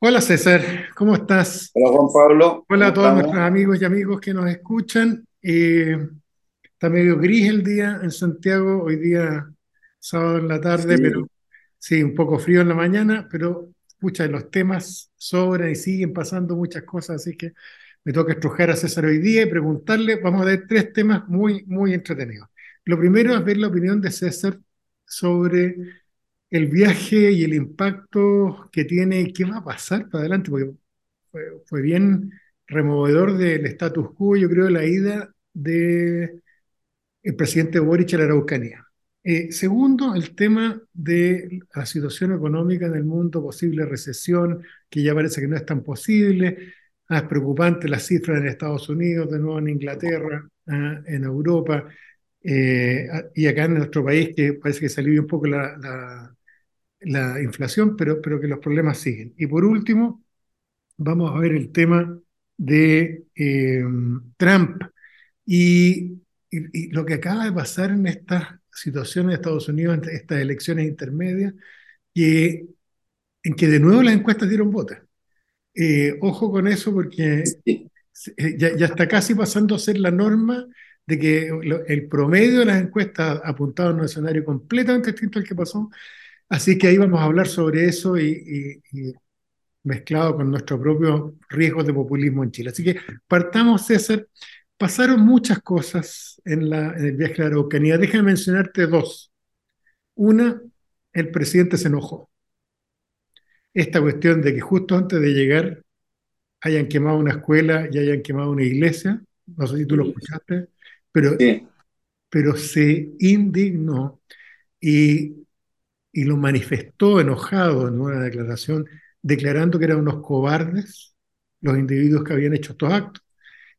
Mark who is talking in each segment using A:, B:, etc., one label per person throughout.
A: Hola César, ¿cómo estás?
B: Hola Juan Pablo,
A: Hola
B: ¿cómo
A: a todos
B: estamos?
A: nuestros amigos y amigos que nos escuchan. Eh, está medio gris el día en Santiago, hoy día sábado en la tarde, pero
B: Sí,
A: un poco frío en la mañana, pero pucha, los temas sobran y siguen pasando muchas cosas, así que me toca estrujar a César hoy día y preguntarle, vamos a ver tres temas muy, muy entretenidos. Lo primero es ver la opinión de César sobre el viaje y el impacto que tiene qué va a pasar para adelante, porque fue, bien removedor del status quo, yo creo, la ida del presidente Boric a la Araucanía. Eh, segundo, el tema de la situación económica en el mundo, posible recesión, que ya parece que no es tan posible. Ah, es preocupante las cifras en Estados Unidos, de nuevo en Inglaterra, ah, en Europa, eh, y acá en nuestro país, que parece que se alivia un poco la, la inflación, pero, pero que los problemas siguen. Y por último, vamos a ver el tema de eh, Trump y, y, y, lo que acaba de pasar en esta situación en Estados Unidos, en estas elecciones intermedias, que, en que de nuevo las encuestas dieron votos. Eh, ojo con eso porque
B: sí.
A: ya, ya, está casi pasando a ser la norma de que el promedio de las encuestas apuntaba a un escenario completamente distinto al que pasó. Así que ahí vamos a hablar sobre eso y, y, y mezclado con nuestros propios riesgos de populismo en Chile. Así que partamos, César. Pasaron muchas cosas en, la, en el viaje a la Araucanía. Déjame mencionarte dos. Una, el presidente se enojó. Esta cuestión de que justo antes de llegar hayan quemado una escuela y hayan quemado una iglesia, no sé si tú lo escuchaste, pero,
B: sí.
A: pero se indignó y, y lo manifestó enojado en una declaración declarando que eran unos cobardes los individuos que habían hecho estos actos.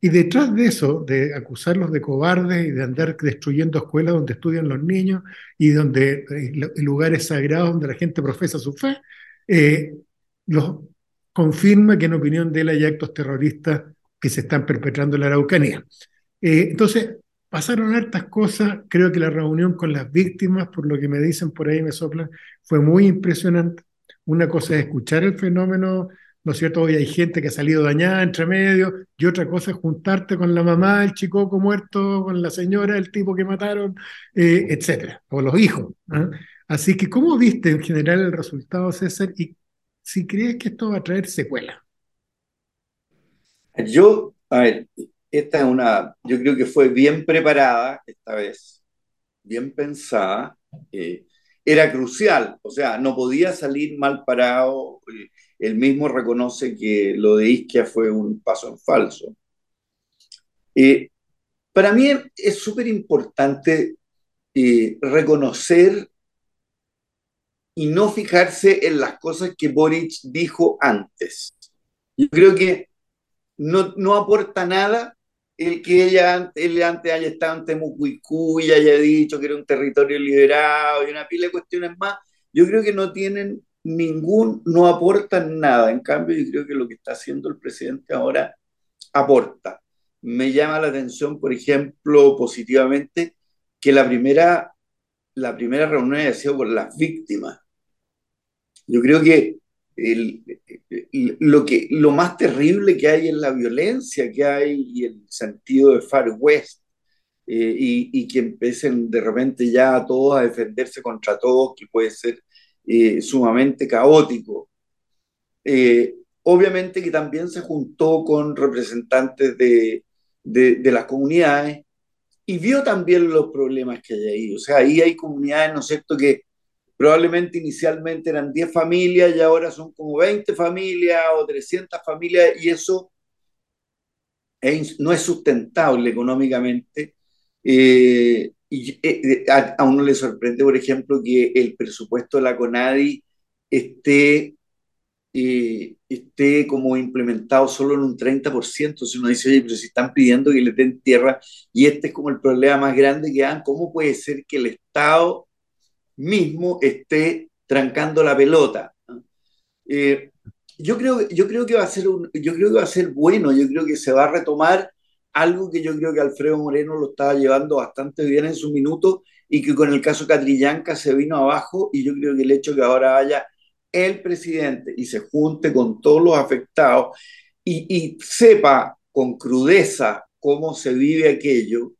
A: Y detrás de eso, de acusarlos de cobardes y de andar destruyendo escuelas donde estudian los niños y donde eh, lugares sagrados donde la gente profesa su fe, eh, los confirma que en opinión de él hay actos terroristas que se están perpetrando en la Araucanía. Eh, entonces, pasaron hartas cosas. Creo que la reunión con las víctimas, por lo que me dicen por ahí, me soplan, fue muy impresionante. Una cosa es escuchar el fenómeno, ¿no es cierto? Hoy hay gente que ha salido dañada entre medio, y otra cosa es juntarte con la mamá, el chicoco muerto, con la señora, el tipo que mataron, eh, etcétera, o los hijos. ¿eh? Así que, ¿cómo viste en general el resultado, César? Y si crees que esto va a traer secuela.
B: Yo, a ver, esta es una, yo creo que fue bien preparada esta vez, bien pensada. Eh, era crucial, o sea, no podía salir mal parado. Él mismo reconoce que lo de Isquia fue un paso en falso. Eh, para mí es súper importante eh, reconocer y no fijarse en las cosas que Boric dijo antes. Yo creo que no, no aporta nada el que ella él antes haya estado en Temucuicú y haya dicho que era un territorio liberado y una pila de cuestiones más. Yo creo que no tienen ningún, no aportan nada. En cambio, yo creo que lo que está haciendo el presidente ahora aporta. Me llama la atención, por ejemplo, positivamente, que la primera, la primera reunión haya sido con las víctimas. Yo creo que, el, el, lo que lo más terrible que hay es la violencia que hay y el sentido de Far West. Eh, y, y, que empiecen de repente ya a todos a defenderse contra todos, que puede ser eh, sumamente caótico. Eh, obviamente que también se juntó con representantes de, de, de, las comunidades y vio también los problemas que hay ahí. O sea, ahí hay comunidades, ¿no es cierto?, que probablemente inicialmente eran 10 familias y ahora son como 20 familias o 300 familias y eso es, no es sustentable económicamente. Eh, y eh, a, a, uno le sorprende, por ejemplo, que el presupuesto de la CONADI esté, eh, esté como implementado solo en un 30%. Si uno dice, oye, pero si están pidiendo que le den tierra y este es como el problema más grande que dan, ¿cómo puede ser que el Estado mismo esté trancando la pelota. Eh, yo, creo, yo, creo que va a ser yo creo que va a ser bueno, yo creo que se va a retomar algo que yo creo que Alfredo Moreno lo estaba llevando bastante bien en su minuto y que con el caso Catrillanca se vino abajo y yo creo que el hecho que ahora haya el presidente y se junte con todos los afectados y sepa con crudeza cómo se vive aquello,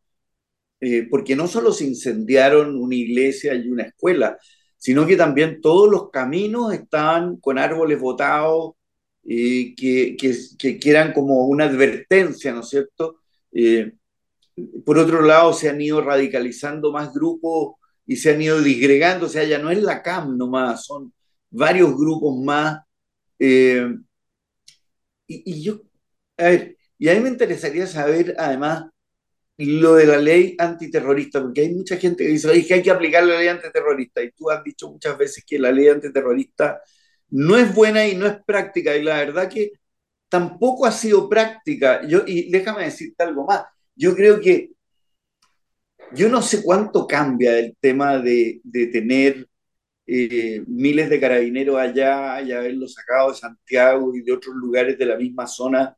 B: eh, porque no solo se incendiaron una iglesia y una escuela, sino que también todos los caminos estaban con árboles botados, eh, que, que, eran como una advertencia, ¿no es cierto? Eh, por otro lado, se han ido radicalizando más grupos y se han ido disgregando, o sea, ya no es la CAM nomás, son varios grupos más. y, y, yo, a ver, y a mí me interesaría saber, además, lo de la ley antiterrorista, porque hay mucha gente que dice que hay que aplicar la ley antiterrorista, y tú has dicho muchas veces que la ley antiterrorista no es buena y no es práctica, y la verdad que tampoco ha sido práctica. Yo, y déjame decirte algo más, yo creo que yo no sé cuánto cambia el tema de, de tener eh, miles de carabineros allá y haberlos sacado de Santiago y de otros lugares de la misma zona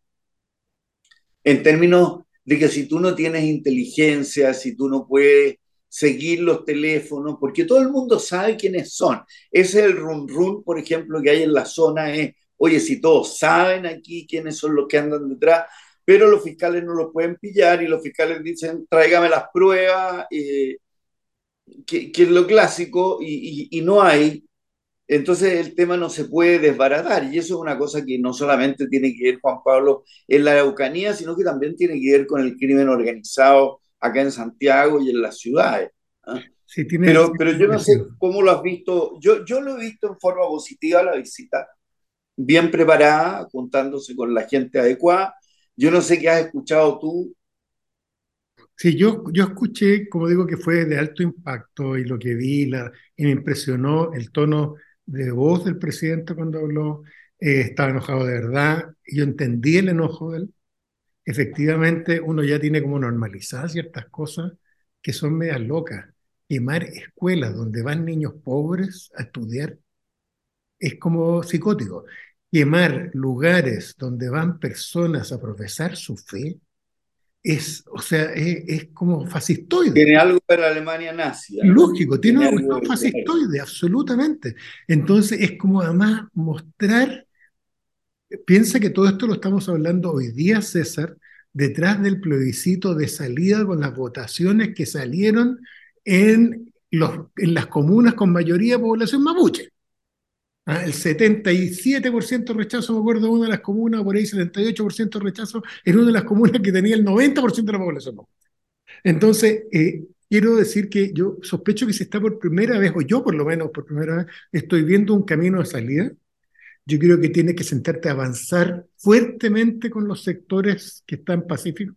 B: en términos de que si tú no tienes inteligencia, si tú no puedes seguir los teléfonos, porque todo el mundo sabe quiénes son. Ese es el run run, por ejemplo, que hay en la zona, es, oye, si todos saben aquí quiénes son los que andan detrás, pero los fiscales no los pueden pillar y los fiscales dicen, tráigame las pruebas, eh, que, es lo clásico, y, y no hay. Entonces el tema no se puede desbaratar y eso es una cosa que no solamente tiene que ver, Juan Pablo, en la Araucanía, sino que también tiene que ver con el crimen organizado acá en Santiago y en las ciudades. ¿ah? pero, pero yo no sé cómo lo has visto, yo, yo lo he visto en forma positiva la visita, bien preparada, juntándose con la gente adecuada. Yo no sé qué has escuchado tú.
A: Sí, yo, yo escuché, como digo, que fue de alto impacto y lo que vi la, y me impresionó el tono de voz del presidente cuando habló, eh, estaba enojado de verdad, yo entendí el enojo de él. Efectivamente, uno ya tiene como normalizadas ciertas cosas que son medias locas. Quemar escuelas donde van niños pobres a estudiar es como psicótico. Quemar lugares donde van personas a profesar su fe es, o sea, es, como fascistoide.
B: Tiene algo de la Alemania nazi.
A: Lógico, tiene, algo fascistoide, absolutamente. Entonces es como además mostrar, piensa que todo esto lo estamos hablando hoy día, César, detrás del plebiscito de salida con las votaciones que salieron en, los, en las comunas con mayoría de población mapuche. ¿Ah? el 77% rechazo, me acuerdo, una de las comunas, por ahí 78% rechazo en una de las comunas que tenía el 90% de la población. Entonces, eh, quiero decir que yo sospecho que se está por primera vez, o yo por lo menos por primera vez, estoy viendo un camino de salida. Yo creo que tienes que sentarte a avanzar fuertemente con los sectores que están pacíficos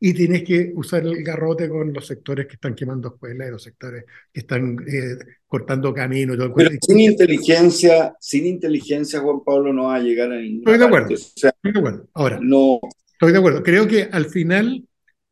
A: y tienes que usar el garrote con los sectores que están quemando escuelas y los sectores que están eh, cortando caminos.
B: Pero sin inteligencia, sin inteligencia, Juan Pablo no va a llegar a ninguna
A: Estoy de acuerdo. estoy de acuerdo. Ahora, no. estoy de acuerdo. Creo que al final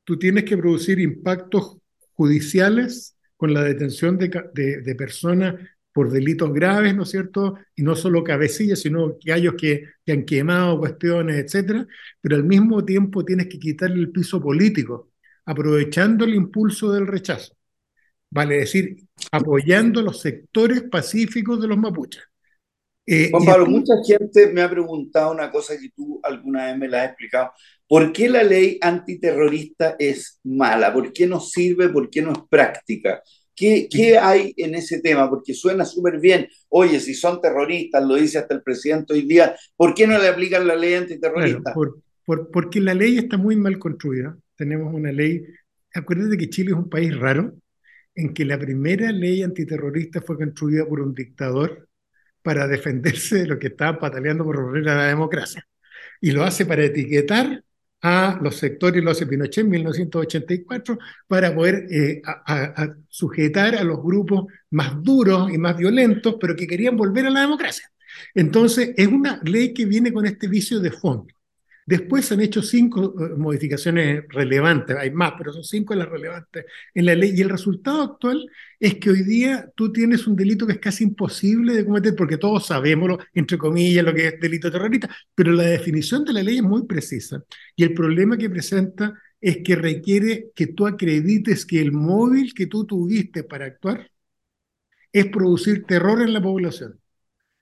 A: tú tienes que producir impactos judiciales con la detención de, de, de personas por delitos graves, ¿no es cierto? Y no solo cabecillas, sino gallos que, que han quemado cuestiones, etcétera, pero al mismo tiempo tienes que quitarle el piso político, aprovechando el impulso del rechazo. Vale decir, apoyando los sectores pacíficos de los mapuches.
B: Eh, Juan Pablo, mucha gente me ha preguntado una cosa que tú alguna vez me la has explicado. ¿Por qué la ley antiterrorista es mala? ¿Por qué no sirve? ¿Por qué no es práctica? ¿Qué, hay en ese tema? Porque suena súper bien. Oye, si son terroristas, lo dice hasta el presidente hoy día, ¿por qué no le aplican la ley antiterrorista?
A: por, porque la ley está muy mal construida. Tenemos una ley, acuérdate que Chile es un país raro, en que la primera ley antiterrorista fue construida por un dictador para defenderse de lo que estaba pataleando por romper la democracia. Y lo hace para etiquetar a los sectores, lo hace Pinochet en 1984, para poder eh, sujetar a los grupos más duros y más violentos, pero que querían volver a la democracia. Entonces, es una ley que viene con este vicio de fondo. Después se han hecho cinco eh, modificaciones relevantes, hay más, pero son cinco las relevantes en la ley. Y el resultado actual es que hoy día tú tienes un delito que es casi imposible de cometer, porque todos sabemos, entre comillas, lo que es delito terrorista, pero la definición de la ley es muy precisa. Y el problema que presenta es que requiere que tú acredites que el móvil que tú tuviste para actuar es producir terror en la población.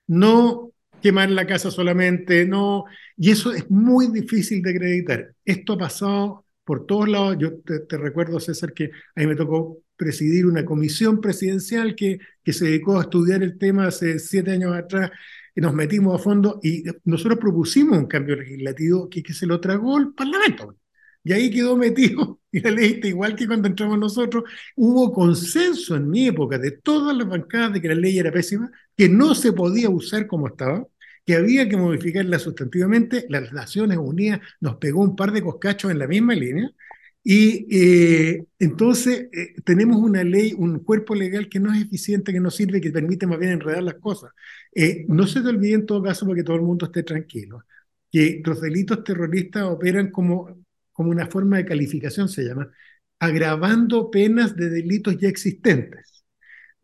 A: no quemar la casa solamente, no, y eso es muy difícil de acreditar. Esto ha pasado por todos lados. Yo te, recuerdo, César, que a mí me tocó presidir una comisión presidencial que, que se dedicó a estudiar el tema hace siete años atrás y nos metimos a fondo y nosotros propusimos un cambio legislativo que, que se lo tragó el Parlamento. Y ahí quedó metido, y la ley igual que cuando entramos nosotros, hubo consenso en mi época de todas las bancadas de que la ley era pésima, que no se podía usar como estaba, que había que modificarla sustantivamente. Las Naciones Unidas nos pegó un par de coscachos en la misma línea, y eh, entonces eh, tenemos una ley, un cuerpo legal que no es eficiente, que no sirve, que permite más bien enredar las cosas. Eh, no se te olvide en todo caso, para que todo el mundo esté tranquilo, que los delitos terroristas operan como, como una forma de calificación, se llama, agravando penas de delitos ya existentes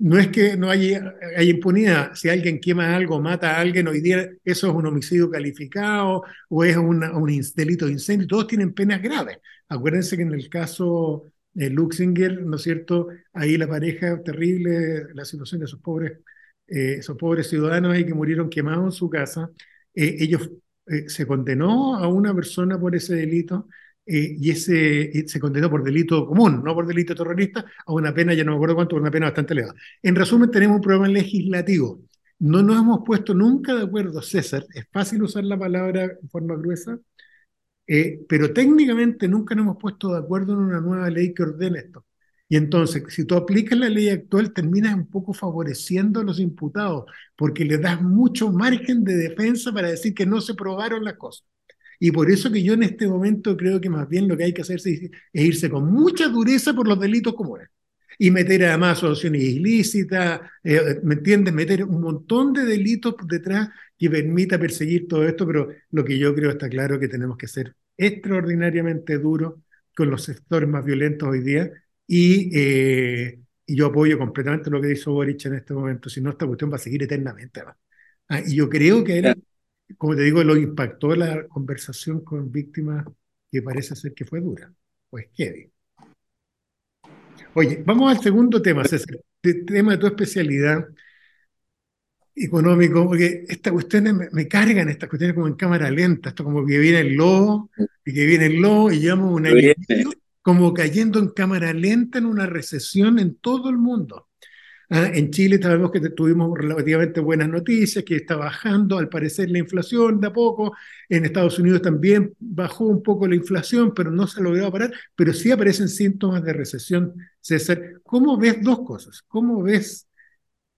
A: no es que no haya, impunidad. Si alguien quema algo, mata a alguien, hoy día eso es un homicidio calificado o es un delito de incendio. Todos tienen penas graves. Acuérdense que en el caso de Luxinger, ¿no es cierto? Ahí la pareja terrible, la situación de esos pobres, eh, esos pobres ciudadanos ahí que murieron quemados en su casa, eh, ellos eh, se condenó a una persona por ese delito eh, y ese se condenó por delito común, no por delito terrorista, a una pena, ya no me acuerdo cuánto, una pena bastante elevada. En resumen, tenemos un problema legislativo. No nos hemos puesto nunca de acuerdo, César, es fácil usar la palabra en forma gruesa, eh, pero técnicamente nunca nos hemos puesto de acuerdo en una nueva ley que ordene esto. Y entonces, si tú aplicas la ley actual, terminas un poco favoreciendo a los imputados, porque le das mucho margen de defensa para decir que no se probaron las cosas. Y por eso que yo en este momento creo que más bien lo que hay que hacer es, irse con mucha dureza por los delitos comunes. Y meter además asociaciones ilícitas, eh, ¿me entiendes? Meter un montón de delitos detrás que permita perseguir todo esto, pero lo que yo creo está claro que tenemos que ser extraordinariamente duros con los sectores más violentos hoy día y, eh, yo apoyo completamente lo que dice Boric en este momento, si no esta cuestión va a seguir eternamente. Ah, y yo creo que él como te digo, lo impactó la conversación con víctimas que parece ser que fue dura. Pues qué Oye, vamos al segundo tema, César. El tema de tu especialidad económico, porque estas cuestiones me, me, cargan, estas cuestiones como en cámara lenta, esto como que viene el lobo, y que viene el lobo, y llevamos un año como cayendo en cámara lenta en una recesión en todo el mundo. Ah, en Chile sabemos que tuvimos relativamente buenas noticias, que está bajando al parecer la inflación de a poco. En Estados Unidos también bajó un poco la inflación, pero no se ha logrado parar. Pero sí aparecen síntomas de recesión. César, ¿cómo ves dos cosas? ¿Cómo ves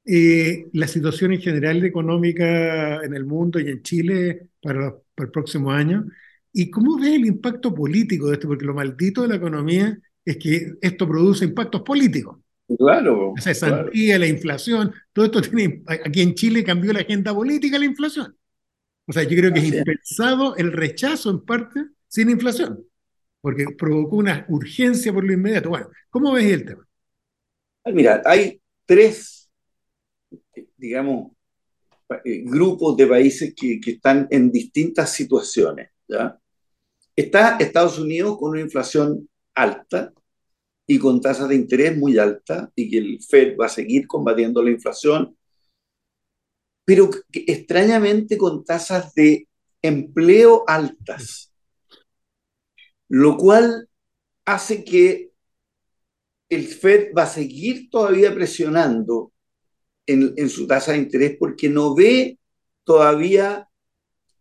A: eh, la situación en general económica en el mundo y en Chile para, para el próximo año? ¿Y cómo ves el impacto político de esto? Porque lo maldito de la economía es que esto produce impactos políticos.
B: Claro.
A: Esa cesantía, la inflación, todo esto tiene. Aquí en Chile cambió la agenda política la inflación. O sea, yo creo que es impensado el rechazo en parte sin inflación, porque provocó una urgencia por lo inmediato. Bueno, ¿cómo ves el tema?
B: Mira, hay tres, digamos, eh, grupos de países que, que están en distintas situaciones. ¿ya? Está Estados Unidos con una inflación alta, y con tasas de interés muy altas y que el Fed va a seguir combatiendo la inflación, pero extrañamente con tasas de empleo altas, lo cual hace que el Fed va a seguir todavía presionando en, en su tasa de interés porque no ve todavía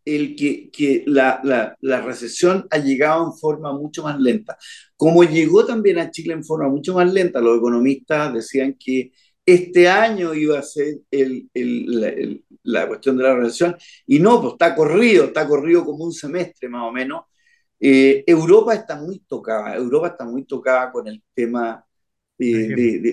B: el que, que la, la, la, recesión ha llegado en forma mucho más lenta. Como llegó también a Chile en forma mucho más lenta, los economistas decían que este año iba a ser el, el, la, cuestión de la recesión, y no, pues está corrido, está corrido como un semestre más o menos. Eh, Europa está muy tocada, Europa está muy tocada con el tema de,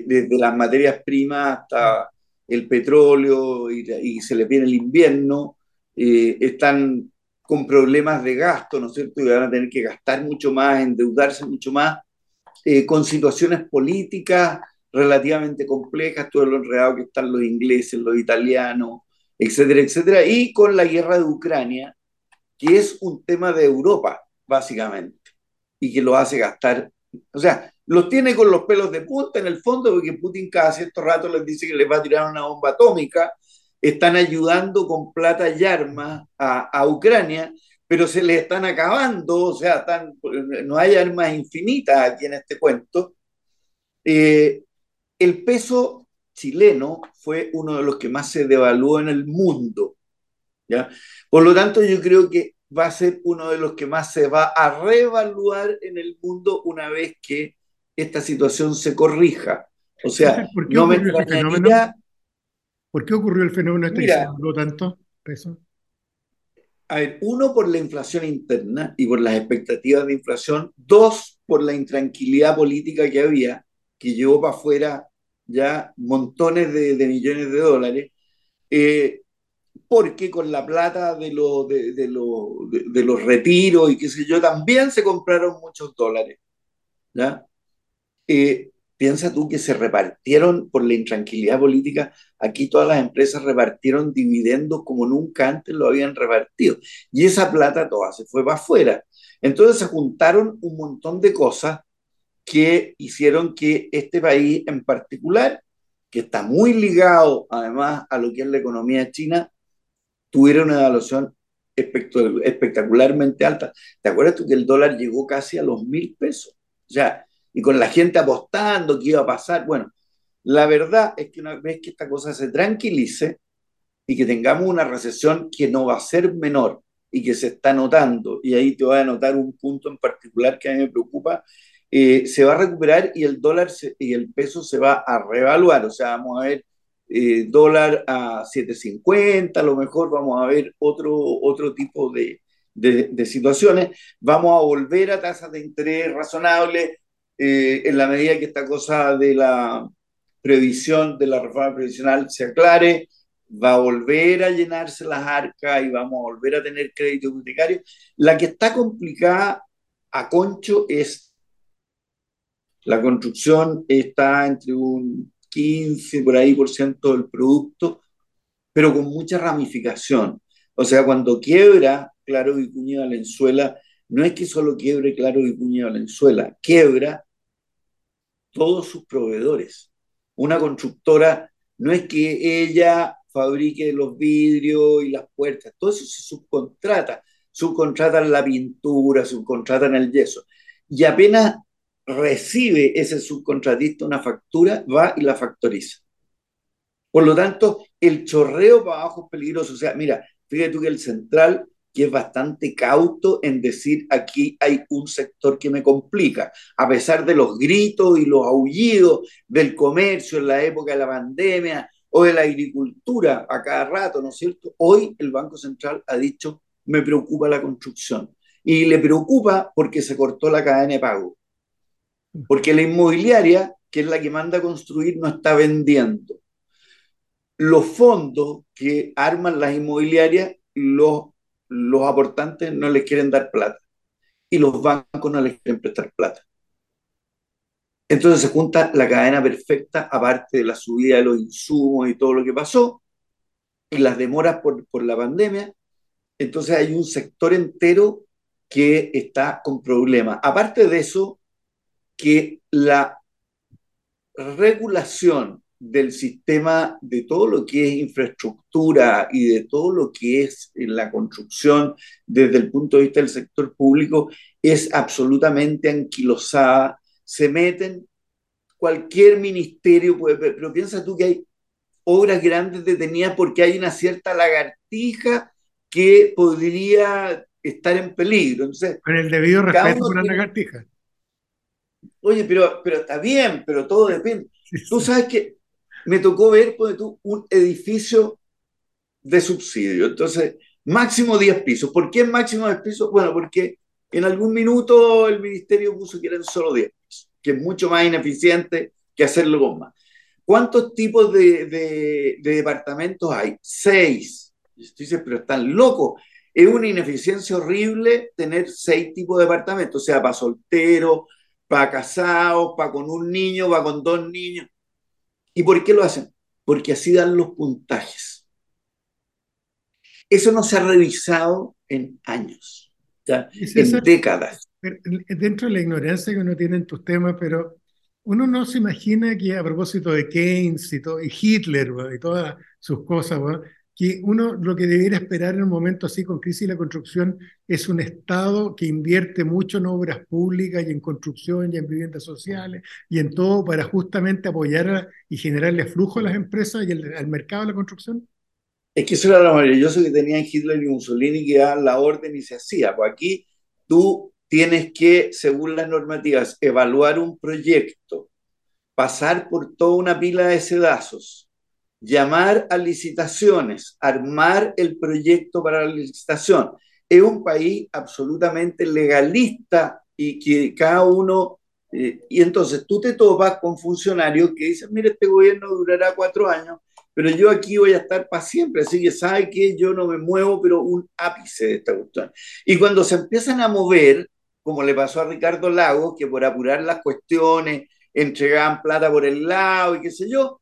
B: de, de, las materias primas hasta el petróleo y, y se le viene el invierno eh, están con problemas de gasto, ¿no es cierto? Y van a tener que gastar mucho más, endeudarse mucho más, eh, con situaciones políticas relativamente complejas, todo lo enredado que están los ingleses, los italianos, etcétera, etcétera, y con la guerra de Ucrania, que es un tema de Europa, básicamente, y que lo hace gastar, o sea, los tiene con los pelos de punta en el fondo, porque Putin cada cierto rato les dice que les va a tirar una bomba atómica, están ayudando con plata y armas a, Ucrania, pero se les están acabando, o sea, no hay armas infinitas aquí en este cuento. Eh, el peso chileno fue uno de los que más se devaluó en el mundo. ¿ya? Por lo tanto, yo creo que va a ser uno de los que más se va a reevaluar en el mundo una vez que esta situación se corrija. O sea,
A: ¿por qué no me fenómeno? ¿Por qué ocurrió el fenómeno este que se tanto peso?
B: A ver, uno por la inflación interna y por las expectativas de inflación, dos por la intranquilidad política que había, que llevó para afuera ya montones de, millones de dólares, eh, porque con la plata de, de, de, los retiros y qué sé yo, también se compraron muchos dólares. ¿ya? Eh, piensa tú que se repartieron por la intranquilidad política, aquí todas las empresas repartieron dividendos como nunca antes lo habían repartido. Y esa plata toda se fue para afuera. Entonces se juntaron un montón de cosas que hicieron que este país en particular, que está muy ligado además a lo que es la economía china, tuviera una evaluación espectacularmente alta. ¿Te acuerdas tú que el dólar llegó casi a los mil pesos? O sea, y con la gente apostando que iba a pasar. Bueno, la verdad es que una vez que esta cosa se tranquilice y que tengamos una recesión que no va a ser menor y que se está notando, y ahí te voy a notar un punto en particular que a mí me preocupa, eh, se va a recuperar y el dólar y el peso se va a revaluar, o sea, vamos a ver eh, dólar a 7.50, a lo mejor vamos a ver otro, otro tipo de, de, de situaciones, vamos a volver a tasas de interés razonables, eh, en la medida que esta cosa de la previsión de la reforma previsional se aclare, va a volver a llenarse las arcas y vamos a volver a tener crédito hipotecario. La que está complicada a concho es la construcción está entre un 15 por ahí por ciento del producto, pero con mucha ramificación. O sea, cuando quiebra Claro Vicuña Valenzuela, no es que solo quiebre Claro Vicuña Valenzuela, quiebra todos sus proveedores. Una constructora no es que ella fabrique los vidrios y las puertas, todo eso se subcontrata. Subcontratan la pintura, subcontratan el yeso. Y apenas recibe ese subcontratista una factura, va y la factoriza. Por lo tanto, el chorreo para abajo es peligroso. O sea, mira, fíjate tú que el central que es bastante cauto en decir aquí hay un sector que me complica, a pesar de los gritos y los aullidos del comercio en la época de la pandemia o de la agricultura a cada rato, ¿no es cierto? Hoy el Banco Central ha dicho, me preocupa la construcción. Y le preocupa porque se cortó la cadena de pago. Porque la inmobiliaria, que es la que manda a construir, no está vendiendo. Los fondos que arman las inmobiliarias los los aportantes no les quieren dar plata y los bancos no les quieren prestar plata. Entonces se junta la cadena perfecta, aparte de la subida de los insumos y todo lo que pasó, y las demoras por, por la pandemia. Entonces hay un sector entero que está con problemas. Aparte de eso, que la regulación del sistema de todo lo que es infraestructura y de todo lo que es la construcción desde el punto de vista del sector público es absolutamente anquilosada. Se meten, cualquier ministerio puede, pero piensa tú que hay obras grandes detenidas porque hay una cierta lagartija que podría estar en peligro. Entonces,
A: Con el debido respeto por la lagartija.
B: Oye, pero, pero está bien, pero todo depende. Tú sabes que me tocó ver tú, un edificio de subsidio. Entonces, máximo 10 pisos. ¿Por qué máximo 10 pisos? Bueno, porque en algún minuto el ministerio puso que eran solo 10 pisos, que es mucho más ineficiente que hacerlo con más. ¿Cuántos tipos de, de, departamentos hay? Seis. Y tú pero están locos. Es una ineficiencia horrible tener seis tipos de departamentos, o sea, para solteros, para casados, para con un niño, para con dos niños. ¿Y por qué lo hacen? Porque así dan los puntajes. Eso no se ha revisado en años, en décadas.
A: Dentro de la ignorancia que uno tiene en tus temas, pero uno no se imagina que a propósito de Keynes y, todo, y Hitler y todas sus cosas, que uno lo que debería esperar en un momento así con crisis de la construcción es un Estado que invierte mucho en obras públicas y en construcción y en viviendas sociales y en todo para justamente apoyar y generarle flujo a las empresas y al mercado de la construcción?
B: Es que eso era lo maravilloso que tenían Hitler y Mussolini, que daban la orden y se hacía. Pues aquí tú tienes que, según las normativas, evaluar un proyecto, pasar por toda una pila de sedazos, llamar a licitaciones, armar el proyecto para la licitación. Es un país absolutamente legalista y que cada uno... Eh, y entonces tú te topas con funcionarios que dicen, mire, este gobierno durará cuatro años, pero yo aquí voy a estar para siempre, así que sabe que yo no me muevo, pero un ápice de esta cuestión. Y cuando se empiezan a mover, como le pasó a Ricardo Lagos, que por apurar las cuestiones entregaban plata por el lado y qué sé yo,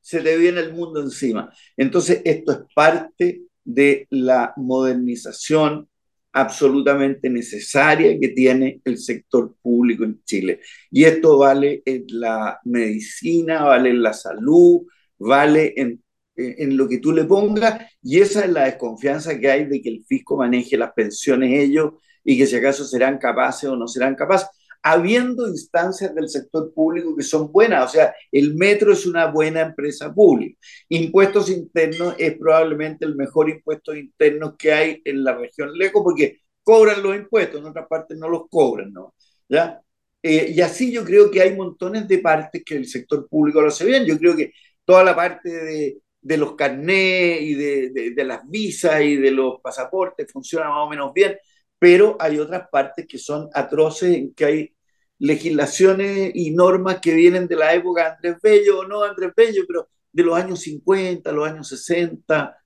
B: se le viene el mundo encima. Entonces, esto es parte de la modernización absolutamente necesaria que tiene el sector público en Chile. Y esto vale en la medicina, vale en la salud, vale en, en lo que tú le pongas, y esa es la desconfianza que hay de que el fisco maneje las pensiones ellos y que si acaso serán capaces o no serán capaces habiendo instancias del sector público que son buenas. O sea, el metro es una buena empresa pública. Impuestos internos es probablemente el mejor impuesto interno que hay en la región lejos porque cobran los impuestos, en otras partes no los cobran, ¿no? ¿Ya? Eh, y así yo creo que hay montones de partes que el sector público lo hace bien. Yo creo que toda la parte de, de los carnés y de, de, de, las visas y de los pasaportes funciona más o menos bien pero hay otras partes que son atroces en que hay legislaciones y normas que vienen de la época de Andrés Bello, o no Andrés Bello, pero de los años 50, los años 60,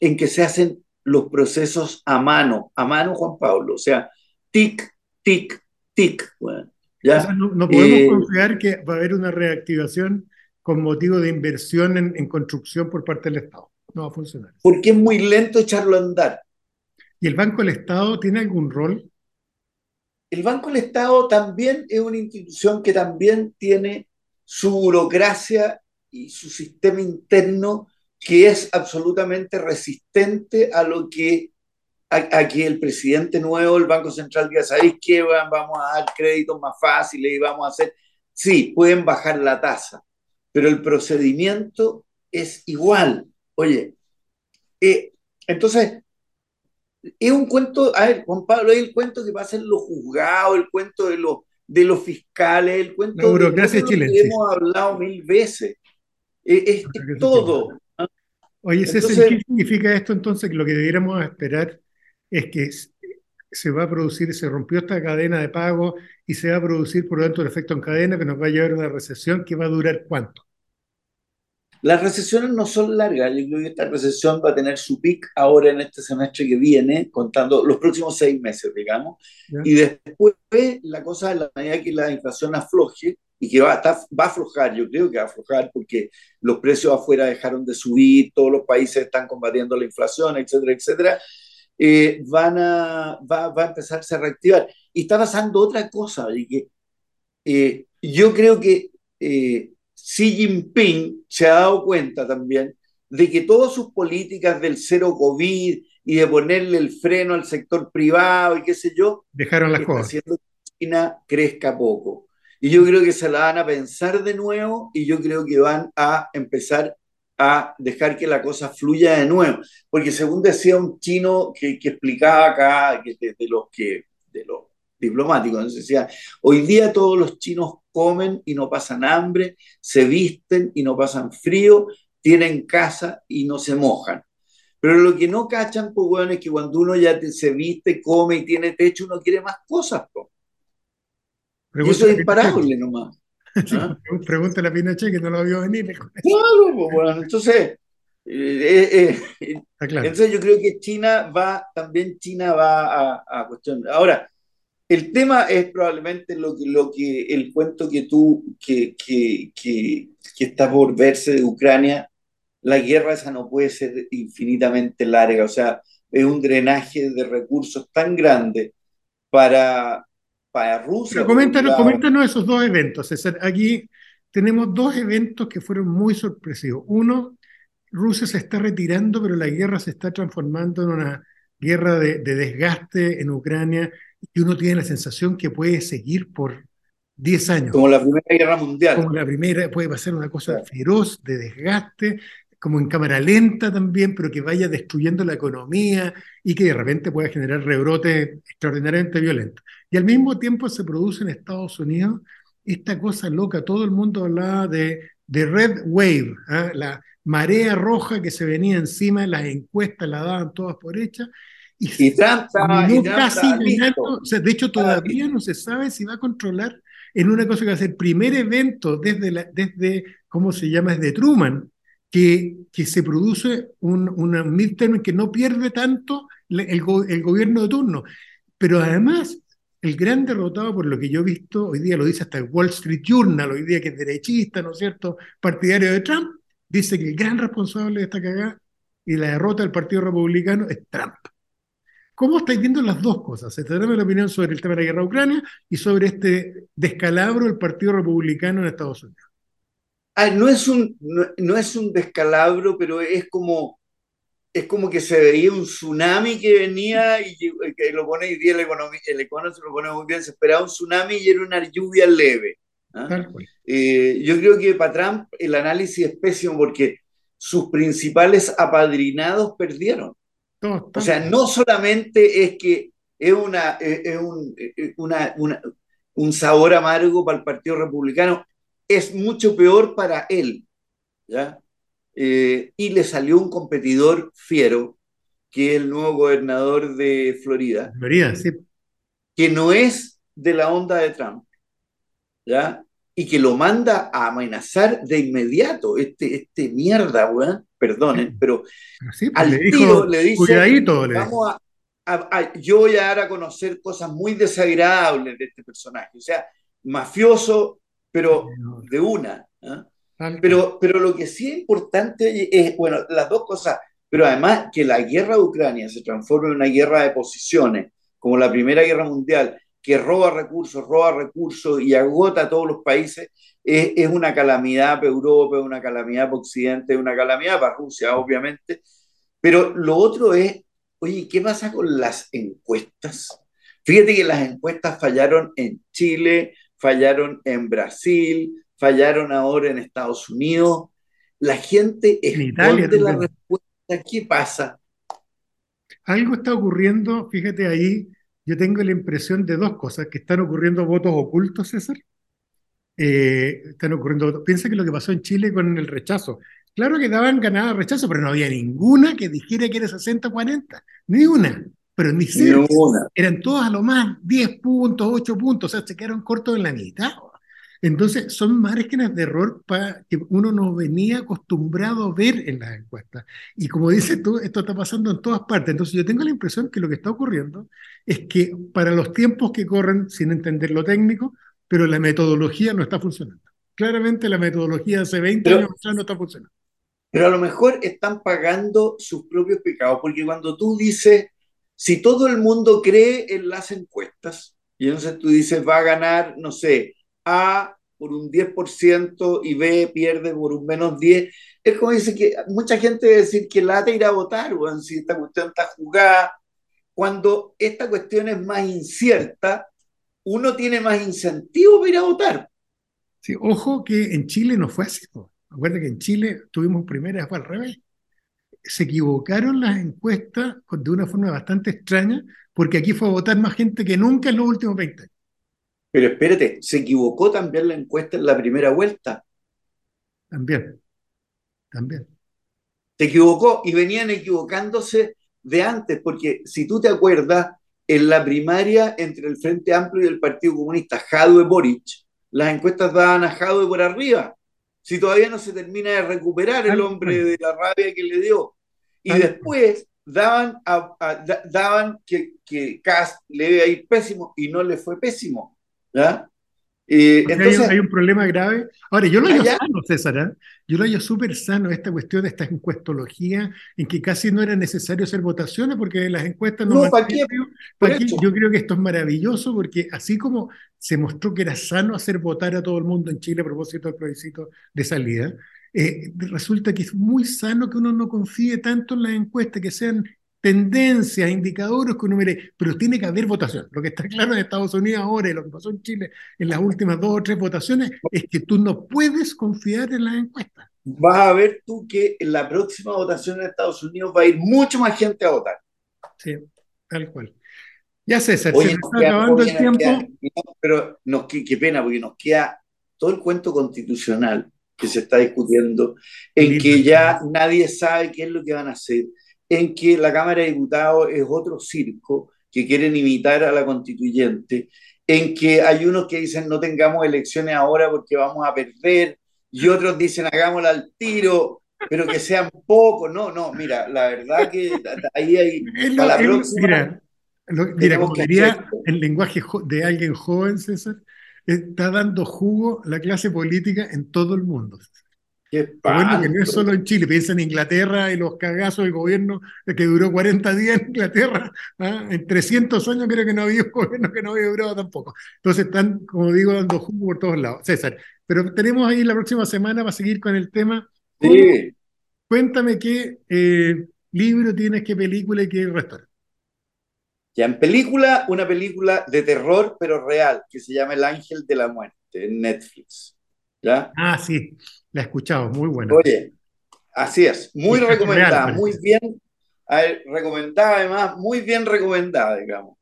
B: en que se hacen los procesos a mano, a mano Juan Pablo, o sea, tic, tic, tic.
A: ¿ya? no, podemos eh, confiar que va a haber una reactivación con motivo de inversión en, en construcción por parte del Estado. No va a funcionar.
B: Porque es muy lento echarlo a andar.
A: ¿Y el Banco del Estado tiene algún rol?
B: El Banco del Estado también es una institución que también tiene su burocracia y su sistema interno que es absolutamente resistente a lo que a, el presidente nuevo del Banco Central diga, ¿sabéis qué? Vamos a dar créditos más fáciles y vamos a hacer... Sí, pueden bajar la tasa, pero el procedimiento es igual. Oye, eh, entonces, es un cuento, a ver, Juan Pablo, es el cuento que pasa en los juzgados, el cuento de los, de los fiscales, el cuento
A: de lo
B: que hemos hablado mil veces. Es, todo.
A: Oye, César, ¿qué significa esto entonces? Que lo que debiéramos esperar es que se va a producir, se rompió esta cadena de pago y se va a producir, por lo tanto, el efecto en cadena que nos va a llevar a una recesión que va a durar cuánto?
B: Las recesiones no son largas, yo creo que esta recesión va a tener su pic ahora en este semestre que viene, contando los próximos seis meses, digamos, y después la cosa, a la medida que la inflación afloje, y que va a, va a aflojar, yo creo que va a aflojar porque los precios afuera dejaron de subir, todos los países están combatiendo la inflación, etcétera, etcétera, eh, van a, va, va, a empezarse a reactivar. Y está pasando otra cosa, y que eh, yo creo que eh, Xi Jinping se ha dado cuenta también de que todas sus políticas del cero COVID y de ponerle el freno al sector privado y qué sé yo,
A: dejaron las cosas.
B: Haciendo que China crezca poco. Y yo creo que se la van a pensar de nuevo y yo creo que van a empezar a dejar que la cosa fluya de nuevo. Porque según decía un chino que, que explicaba acá, que de, de los que de los diplomático. Entonces decía, hoy día todos los chinos comen y no pasan hambre, se visten y no pasan frío, tienen casa y no se mojan. Pero lo que no cachan, pues bueno, es que cuando uno ya se viste, come y tiene techo, uno quiere más cosas, pues. Y eso es imparable nomás.
A: ¿Ah? Pregúntale a Pinochet que no lo vio venir.
B: Claro, pues bueno, entonces, eh, eh, eh entonces yo creo que China va, también China va a, a cuestión. Ahora, el tema es probablemente lo que, lo que el cuento que tú, que, que, que, que está por verse de Ucrania, la guerra esa no puede ser infinitamente larga, o sea, es un drenaje de recursos tan grande para, para Rusia.
A: coméntanos, coméntanos esos dos eventos, César. Aquí tenemos dos eventos que fueron muy sorpresivos. Uno, Rusia se está retirando, pero la guerra se está transformando en una guerra de, desgaste en Ucrania y uno tiene la sensación que puede seguir por 10 años.
B: Como la Primera Guerra Mundial.
A: Como la Primera, puede pasar una cosa feroz de desgaste, como en cámara lenta también, pero que vaya destruyendo la economía y que de repente pueda generar rebrotes extraordinariamente violentos. Y al mismo tiempo se produce en Estados Unidos esta cosa loca, todo el mundo hablaba de, de Red Wave, ¿ah? la marea roja que se venía encima, las encuestas la daban todas por hechas,
B: y, Trump
A: casi de hecho todavía no se sabe si va a controlar en una cosa que va a ser el primer evento desde, la, desde ¿cómo se llama?, desde Truman, que, que se produce un, una midterm que no pierde tanto el, el gobierno de turno. Pero además, el gran derrotado, por lo que yo he visto, hoy día lo dice hasta el Wall Street Journal, hoy día que es derechista, ¿no es cierto?, partidario de Trump, dice que el gran responsable de esta cagada y la derrota del Partido Republicano es Trump. ¿Cómo estáis viendo las dos cosas? Tenemos la opinión sobre el tema de la guerra de Ucrania y sobre este descalabro del Partido Republicano en Estados Unidos.
B: Ah, no, es un, no, es un descalabro, pero es como, es como que se veía un tsunami que venía y que lo pone hoy día el economista, el se lo pone muy bien, se esperaba un tsunami y era una lluvia leve. ¿ah? Eh, yo creo que para Trump el análisis es pésimo porque sus principales apadrinados perdieron. O sea, no solamente es que es, una, es un, una, un sabor amargo para el Partido Republicano, es mucho peor para él. ¿ya? Eh, y le salió un competidor fiero, que es el nuevo gobernador de Florida.
A: Florida, sí.
B: Que no es de la onda de Trump. ¿ya? Y que lo manda a amenazar de inmediato. Este, este mierda, weón perdonen, pero
A: pues, al le tiro le dice,
B: vamos a, yo voy a dar a conocer cosas muy desagradables de este personaje, o sea, mafioso, pero de una. ¿ah? Pero, pero lo que sí es importante es, bueno, las dos cosas, pero además que la guerra de Ucrania se transforme en una guerra de posiciones, como la Primera Guerra Mundial, que roba recursos, roba recursos y agota a todos los países, es, una calamidad para Europa, es una calamidad para Occidente, es una calamidad para Rusia, obviamente. Pero lo otro es, oye, ¿qué pasa con las encuestas? Fíjate que las encuestas fallaron en Chile, fallaron en Brasil, fallaron ahora en Estados Unidos. La gente esconde la respuesta. ¿Qué pasa?
A: Algo está ocurriendo, fíjate ahí, yo tengo la impresión de dos cosas, que están ocurriendo votos ocultos, César, eh, están ocurriendo. Piensa que lo que pasó en Chile con el rechazo. Claro que daban ganada rechazo, pero no había ninguna que dijera que era 60-40. Ni una. Pero ni siquiera. Eran todas a lo más 10 puntos, 8 puntos. O sea, se quedaron cortos en la mitad. Entonces, son márgenes de error para que uno no venía acostumbrado a ver en las encuestas. Y como dices tú, esto está pasando en todas partes. Entonces, yo tengo la impresión que lo que está ocurriendo es que para los tiempos que corren, sin entender lo técnico, pero la metodología no está funcionando. Claramente la metodología hace 20 años no está funcionando.
B: Pero a lo mejor están pagando sus propios pecados, porque cuando tú dices, si todo el mundo cree en las encuestas, y entonces tú dices, va a ganar, no sé, A por un 10% y B pierde por un menos 10, es como dice que mucha gente a decir que lata irá a votar, bueno, si esta cuestión está jugada, cuando esta cuestión es más incierta, uno tiene más incentivo para ir a votar.
A: Sí, ojo que en Chile no fue así. Acuérdate que en Chile tuvimos primeras fue al revés. Se equivocaron las encuestas de una forma bastante extraña, porque aquí fue a votar más gente que nunca en los últimos 20 años.
B: Pero espérate, ¿se equivocó también la encuesta en la primera vuelta?
A: También, también.
B: Se equivocó y venían equivocándose de antes, porque si tú te acuerdas, en la primaria entre el Frente Amplio y el Partido Comunista, Jadwe Boric, las encuestas daban a Jadwe por arriba. Si todavía no se termina de recuperar el hombre de la rabia que le dio. Y después daban, daban que, que Cast le iba a ir pésimo y no le fue pésimo. ¿Ya?
A: entonces, hay, un problema grave. Ahora, yo lo hallo sano, César. ¿eh? Yo lo hallo súper sano, esta cuestión de esta encuestología, en que casi no era necesario hacer votaciones porque las encuestas no, Aquí, yo creo que esto es maravilloso porque así como se mostró que era sano hacer votar a todo el mundo en Chile a propósito del plebiscito de salida, eh, resulta que es muy sano que uno no confíe tanto en las encuestas, que sean tendencias, indicadores que uno mire, pero tiene que haber votación. Lo que está claro en Estados Unidos ahora y lo que pasó en Chile en las últimas dos o tres votaciones es que tú no puedes confiar en las encuestas.
B: Vas a ver tú que en la próxima votación en Estados Unidos va a ir mucho más gente a votar.
A: Sí, tal cual. Ya César, se está acabando el tiempo.
B: pero nos, qué, qué pena, porque nos queda todo el cuento constitucional que se está discutiendo, en que ya nadie sabe qué es lo que van a hacer en que la Cámara de Diputados es otro circo que quieren imitar a la constituyente, en que hay unos que dicen no tengamos elecciones ahora porque vamos a perder, y otros dicen hagámosla al tiro, pero que sean pocos. No, no, mira, la verdad que ahí hay.
A: la próxima, mira, como diría el lenguaje de alguien joven, César, está dando jugo la clase política en todo el mundo. Bueno, que no es solo en Chile, piensa en Inglaterra y los cagazos del gobierno que duró 40 días en Inglaterra. ¿ah? En 300 años creo que no había un gobierno que no había durado tampoco. Entonces están, como digo, dando jugo por todos lados. César, pero tenemos ahí la próxima semana para seguir con el tema.
B: Sí.
A: Cuéntame qué eh, libro tienes, qué película y qué restaurante.
B: Ya en película, una película de terror, pero real, que se llama El Ángel de la Muerte, en Netflix. ¿Ya?
A: Ah, sí. La he escuchado, muy buena.
B: Oye, así es, muy recomendada, muy bien, recomendada además, muy bien recomendada, digamos.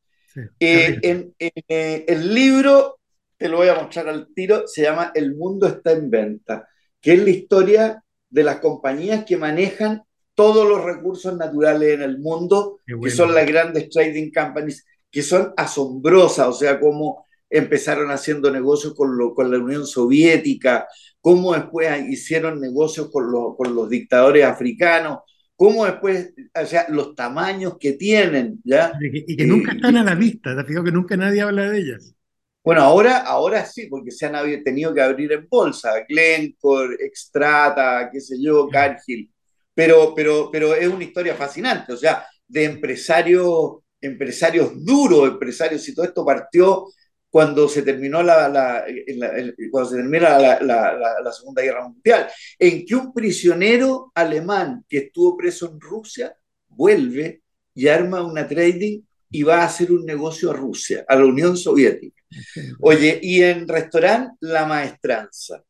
B: Eh, en, eh, el libro, te lo voy a mostrar al tiro, se llama El mundo está en venta, que es la historia de las compañías que manejan todos los recursos naturales en el mundo, que son las grandes trading companies, que son asombrosas, o sea, como empezaron haciendo negocios con, con la Unión Soviética, cómo después hicieron negocios con, con los dictadores africanos, cómo después, o sea, los tamaños que tienen, ¿ya?
A: Y que, nunca están a la vista, te fijo que nunca nadie habla de ellas.
B: Bueno, ahora, ahora sí, porque se han tenido que abrir en bolsa, Glencore, Extrata, qué sé yo, Cargill, pero, pero, pero es una historia fascinante, o sea, de empresarios, empresarios duros, empresarios, y todo esto partió cuando se terminó la, cuando se termina la, Segunda Guerra Mundial, en que un prisionero alemán que estuvo preso en Rusia vuelve y arma una trading y va a hacer un negocio a Rusia, a la Unión Soviética. Oye, y en restaurante La Maestranza.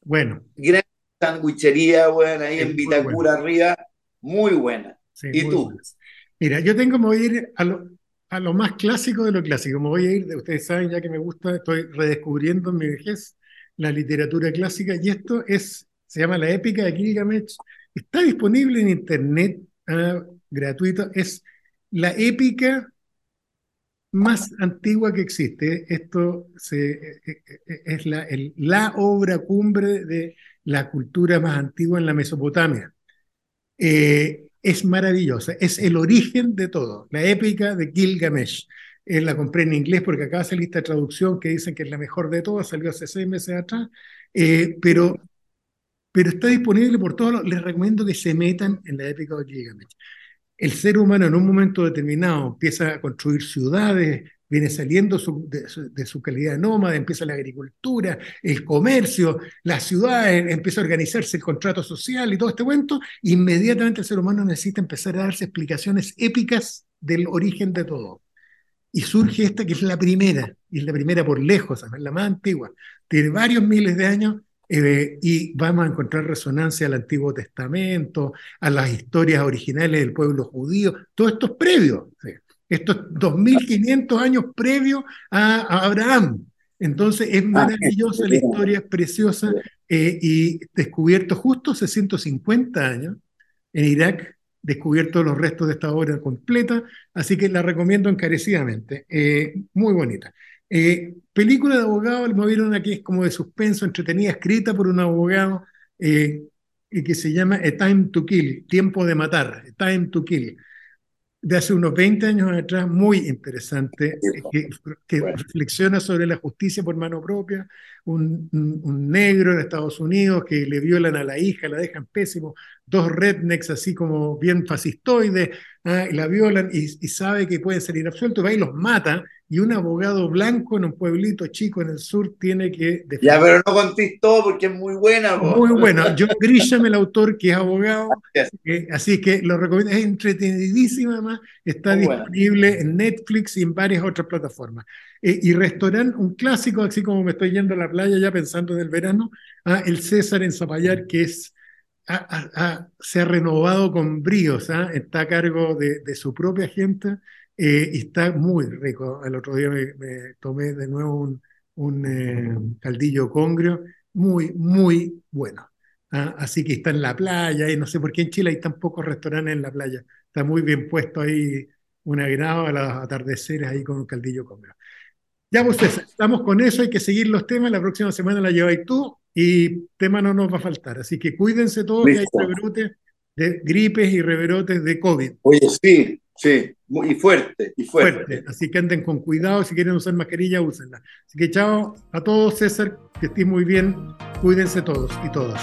A: Bueno.
B: Gran sandwichería, bueno, ahí en Vitacura arriba, muy buena. ¿Y tú?
A: Mira, yo tengo que ir a lo, a lo más clásico de lo clásico. Me voy a ir, ustedes saben ya que me gusta, estoy redescubriendo en mi vejez la literatura clásica y esto es, se llama La épica de Gilgamesh. Está disponible en internet ah, gratuito. Es la épica más antigua que existe. Esto eh, eh, eh, es la, obra cumbre de la cultura más antigua en la Mesopotamia. Es maravillosa, es el origen de todo, la épica de Gilgamesh. Eh, la compré en inglés porque acá hace lista traducción que dicen que es la mejor de todas, salió hace seis meses atrás, eh, pero, pero está disponible por todos. Les recomiendo que se metan en la épica de Gilgamesh. El ser humano en un momento determinado empieza a construir ciudades, viene saliendo de, su, calidad de nómada, empieza la agricultura, el comercio, la ciudad, empieza a organizarse el contrato social y todo este cuento, inmediatamente el ser humano necesita empezar a darse explicaciones épicas del origen de todo. Y surge esta que es la primera, y es la primera por lejos, es la más antigua, tiene varios miles de años, eh, y vamos a encontrar resonancia al Antiguo Testamento, a las historias originales del pueblo judío, todo esto es previo. Es 2500 años previo a, Abraham. Entonces es maravillosa la historia, es preciosa eh, y descubierto justo hace 150 años en Irak, descubierto los restos de esta obra completa, así que la recomiendo encarecidamente. Eh, muy bonita. Eh, película de abogado, me vieron aquí, es como de suspenso, entretenida, escrita por un abogado que se llama A Time to Kill, Tiempo de Matar, A Time to Kill de hace unos 20 años atrás, muy interesante, que, reflexiona sobre la justicia por mano propia, un, negro en Estados Unidos que le violan a la hija, la dejan pésimo, dos rednecks así como bien fascistoides, ¿ah? y la violan y, sabe que pueden salir absueltos, va y los mata, y un abogado blanco en un pueblito chico en el sur tiene que...
B: Ya, pero no contéis todo porque es muy buena.
A: Muy buena. John Grisham, el autor, que es abogado, así que lo recomiendo, es entretenidísima además, está disponible en Netflix y en varias otras plataformas. Eh, y restaurante, un clásico, así como me estoy yendo a la playa ya pensando en el verano, a el César en Zapallar, que es se ha renovado con bríos, ¿ah? está a cargo de, de, su propia gente eh, y está muy rico. El otro día me, tomé de nuevo un, un eh, caldillo congrio, muy, muy bueno. ¿ah? Así que está en la playa y no sé por qué en Chile hay tan pocos restaurantes en la playa. Está muy bien puesto ahí un agrado a los atardeceres ahí con un caldillo congrio. Ya pues estamos con eso, hay que seguir los temas, la próxima semana la lleváis tú y tema no nos va a faltar. Así que cuídense todos que hay rebrotes de gripes y rebrotes de COVID.
B: Oye, sí, sí, muy fuerte, y fuerte.
A: Así que anden con cuidado, si quieren usar mascarilla, úsenla. Así que chao a todos, César, que estén muy bien, cuídense todos y todas.